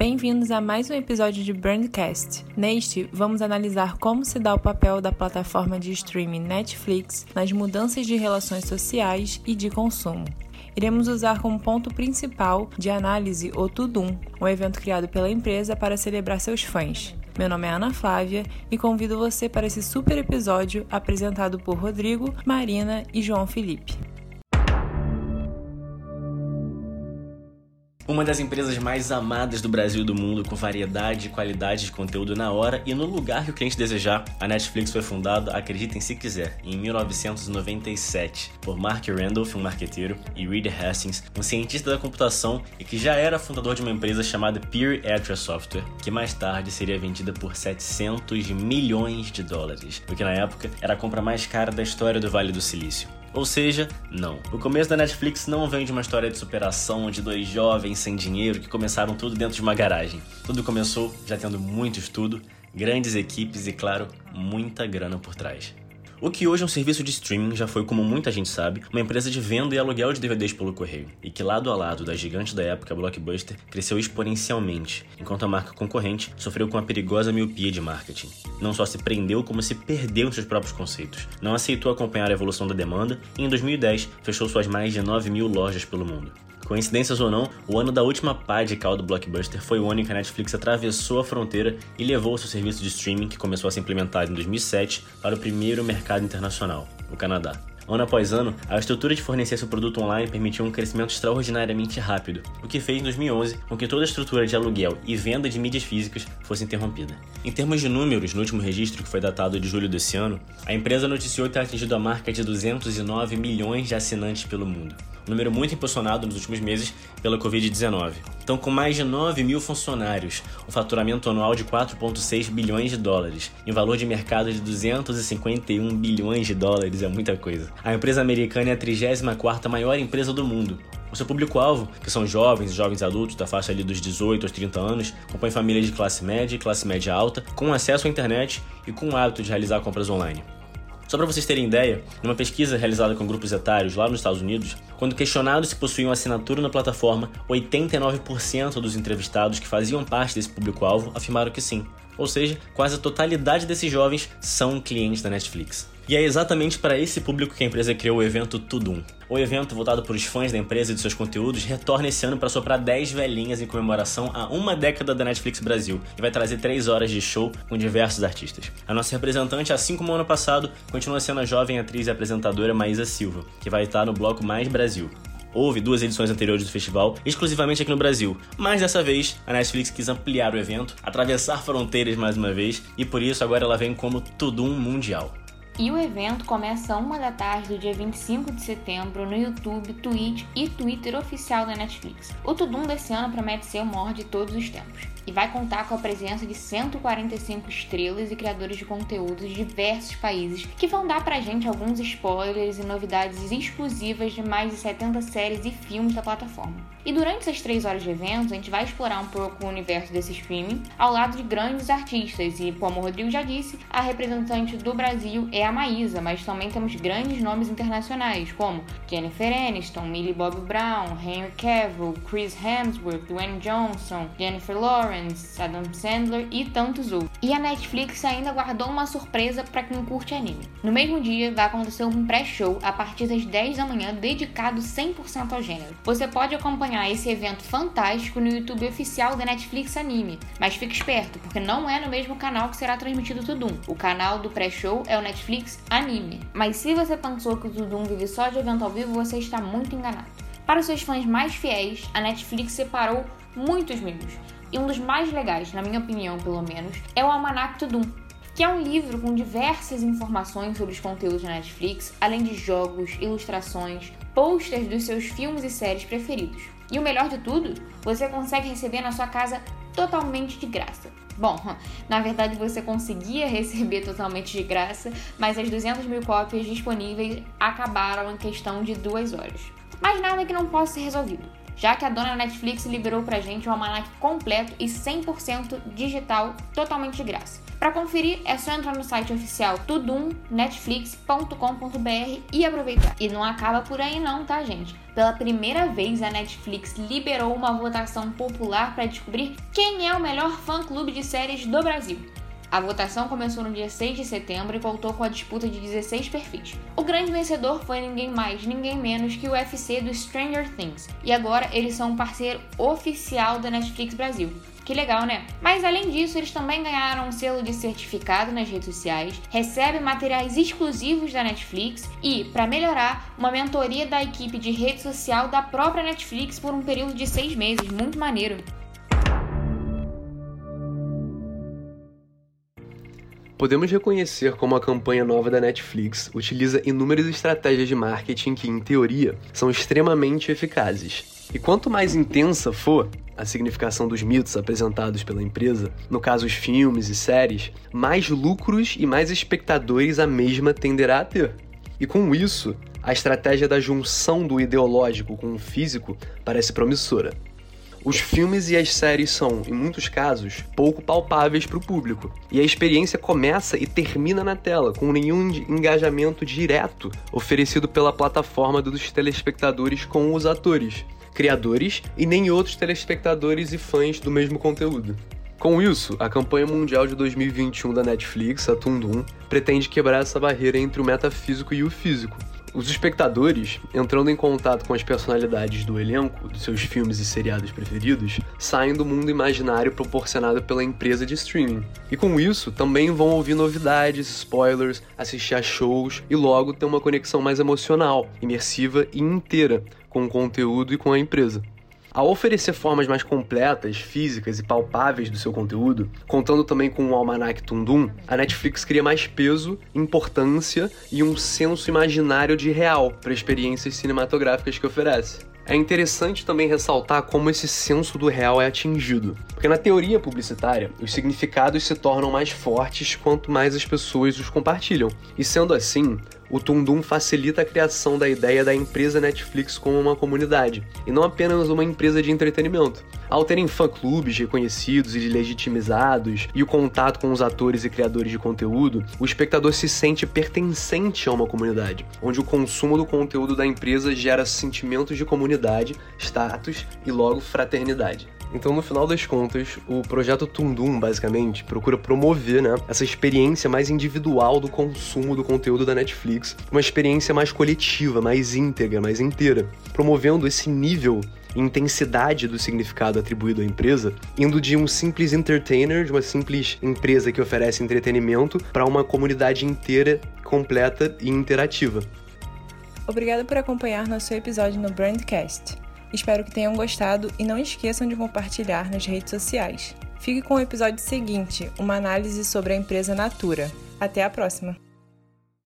Bem-vindos a mais um episódio de Brandcast. Neste, vamos analisar como se dá o papel da plataforma de streaming Netflix nas mudanças de relações sociais e de consumo. Iremos usar como ponto principal de análise o Tudum, um evento criado pela empresa para celebrar seus fãs. Meu nome é Ana Flávia e convido você para esse super episódio apresentado por Rodrigo, Marina e João Felipe. Uma das empresas mais amadas do Brasil e do mundo, com variedade e qualidade de conteúdo na hora e no lugar que o cliente desejar, a Netflix foi fundada, acreditem se quiser, em 1997, por Mark Randolph, um marqueteiro, e Reed Hastings, um cientista da computação e que já era fundador de uma empresa chamada Pure Atria Software, que mais tarde seria vendida por 700 milhões de dólares, o que na época era a compra mais cara da história do Vale do Silício. Ou seja, não. O começo da Netflix não vem de uma história de superação de dois jovens sem dinheiro que começaram tudo dentro de uma garagem. Tudo começou já tendo muito estudo, grandes equipes e, claro, muita grana por trás. O que hoje é um serviço de streaming já foi, como muita gente sabe, uma empresa de venda e aluguel de DVDs pelo correio, e que lado a lado da gigante da época Blockbuster cresceu exponencialmente, enquanto a marca concorrente sofreu com a perigosa miopia de marketing. Não só se prendeu, como se perdeu em seus próprios conceitos. Não aceitou acompanhar a evolução da demanda e em 2010 fechou suas mais de 9 mil lojas pelo mundo. Coincidências ou não, o ano da última pá de cal do Blockbuster foi o ano em que a Netflix atravessou a fronteira e levou seu serviço de streaming, que começou a ser implementado em 2007, para o primeiro mercado internacional, o Canadá. Ano após ano, a estrutura de fornecer seu produto online permitiu um crescimento extraordinariamente rápido, o que fez em 2011 com que toda a estrutura de aluguel e venda de mídias físicas fosse interrompida. Em termos de números, no último registro, que foi datado de julho desse ano, a empresa noticiou ter atingido a marca de 209 milhões de assinantes pelo mundo número muito impulsionado nos últimos meses pela Covid-19. Então, com mais de 9 mil funcionários, um faturamento anual de 4,6 bilhões de dólares e um valor de mercado de 251 bilhões de dólares é muita coisa. A empresa americana é a 34 maior empresa do mundo, o seu público-alvo, que são jovens jovens adultos da faixa ali dos 18 aos 30 anos, compõe famílias de classe média e classe média alta, com acesso à internet e com o hábito de realizar compras online. Só para vocês terem ideia, numa pesquisa realizada com grupos etários lá nos Estados Unidos, quando questionados se possuíam assinatura na plataforma, 89% dos entrevistados que faziam parte desse público-alvo afirmaram que sim. Ou seja, quase a totalidade desses jovens são clientes da Netflix. E é exatamente para esse público que a empresa criou o evento Tudum. O evento, voltado para os fãs da empresa e de seus conteúdos, retorna esse ano para soprar 10 velhinhas em comemoração a uma década da Netflix Brasil e vai trazer 3 horas de show com diversos artistas. A nossa representante, assim como ano passado, continua sendo a jovem atriz e apresentadora Maísa Silva, que vai estar no bloco Mais Brasil. Houve duas edições anteriores do festival, exclusivamente aqui no Brasil, mas dessa vez a Netflix quis ampliar o evento, atravessar fronteiras mais uma vez, e por isso agora ela vem como Tudum Mundial. E o evento começa uma da tarde do dia 25 de setembro no YouTube, Twitch e Twitter oficial da Netflix. O Tudum desse ano promete ser o maior de todos os tempos vai contar com a presença de 145 estrelas e criadores de conteúdos de diversos países que vão dar pra gente alguns spoilers e novidades exclusivas de mais de 70 séries e filmes da plataforma. E durante essas três horas de eventos, a gente vai explorar um pouco o universo desse streaming ao lado de grandes artistas. E, como o Rodrigo já disse, a representante do Brasil é a Maísa, mas também temos grandes nomes internacionais, como Jennifer Aniston, Millie Bobby Brown, Henry Cavill, Chris Hemsworth, Dwayne Johnson, Jennifer Lawrence, Adam Sandler e tantos outros. E a Netflix ainda guardou uma surpresa para quem curte anime. No mesmo dia, vai acontecer um pré-show a partir das 10 da manhã dedicado 100% ao gênero. Você pode acompanhar acompanhar esse evento fantástico no YouTube oficial da Netflix Anime. Mas fique esperto, porque não é no mesmo canal que será transmitido o Tudum. O canal do pré-show é o Netflix Anime. Mas se você pensou que o Tudum vive só de evento ao vivo, você está muito enganado. Para os seus fãs mais fiéis, a Netflix separou muitos mimos. E um dos mais legais, na minha opinião pelo menos, é o Almanac Tudum, que é um livro com diversas informações sobre os conteúdos da Netflix, além de jogos, ilustrações, posters dos seus filmes e séries preferidos. E o melhor de tudo, você consegue receber na sua casa totalmente de graça. Bom, na verdade você conseguia receber totalmente de graça, mas as 200 mil cópias disponíveis acabaram em questão de duas horas. Mas nada que não possa ser resolvido, já que a dona Netflix liberou pra gente um almanac completo e 100% digital, totalmente de graça. Para conferir, é só entrar no site oficial tudumnetflix.com.br e aproveitar. E não acaba por aí não, tá, gente? Pela primeira vez, a Netflix liberou uma votação popular para descobrir quem é o melhor fã-clube de séries do Brasil. A votação começou no dia 6 de setembro e voltou com a disputa de 16 perfis. O grande vencedor foi ninguém mais, ninguém menos que o UFC do Stranger Things. E agora eles são um parceiro oficial da Netflix Brasil. Que legal, né? Mas além disso, eles também ganharam um selo de certificado nas redes sociais, recebem materiais exclusivos da Netflix e, para melhorar, uma mentoria da equipe de rede social da própria Netflix por um período de seis meses. Muito maneiro. Podemos reconhecer como a campanha nova da Netflix utiliza inúmeras estratégias de marketing que, em teoria, são extremamente eficazes. E quanto mais intensa for a significação dos mitos apresentados pela empresa, no caso os filmes e séries, mais lucros e mais espectadores a mesma tenderá a ter. E com isso, a estratégia da junção do ideológico com o físico parece promissora. Os filmes e as séries são, em muitos casos, pouco palpáveis para o público, e a experiência começa e termina na tela, com nenhum engajamento direto oferecido pela plataforma dos telespectadores com os atores, criadores e nem outros telespectadores e fãs do mesmo conteúdo. Com isso, a campanha mundial de 2021 da Netflix, a Tundum, pretende quebrar essa barreira entre o metafísico e o físico, os espectadores, entrando em contato com as personalidades do elenco, dos seus filmes e seriados preferidos, saem do mundo imaginário proporcionado pela empresa de streaming. E com isso, também vão ouvir novidades, spoilers, assistir a shows e logo ter uma conexão mais emocional, imersiva e inteira com o conteúdo e com a empresa. Ao oferecer formas mais completas, físicas e palpáveis do seu conteúdo, contando também com o Almanac Tundum, a Netflix cria mais peso, importância e um senso imaginário de real para experiências cinematográficas que oferece. É interessante também ressaltar como esse senso do real é atingido, porque na teoria publicitária, os significados se tornam mais fortes quanto mais as pessoas os compartilham. E sendo assim, o Tundum facilita a criação da ideia da empresa Netflix como uma comunidade, e não apenas uma empresa de entretenimento. Ao terem fã-clubes reconhecidos e legitimizados, e o contato com os atores e criadores de conteúdo, o espectador se sente pertencente a uma comunidade, onde o consumo do conteúdo da empresa gera sentimentos de comunidade, status e logo fraternidade. Então, no final das contas, o projeto Tundum, basicamente, procura promover né, essa experiência mais individual do consumo do conteúdo da Netflix, uma experiência mais coletiva, mais íntegra, mais inteira, promovendo esse nível e intensidade do significado atribuído à empresa, indo de um simples entertainer, de uma simples empresa que oferece entretenimento, para uma comunidade inteira, completa e interativa. Obrigado por acompanhar nosso episódio no Brandcast. Espero que tenham gostado e não esqueçam de compartilhar nas redes sociais. Fique com o episódio seguinte, uma análise sobre a empresa Natura. Até a próxima!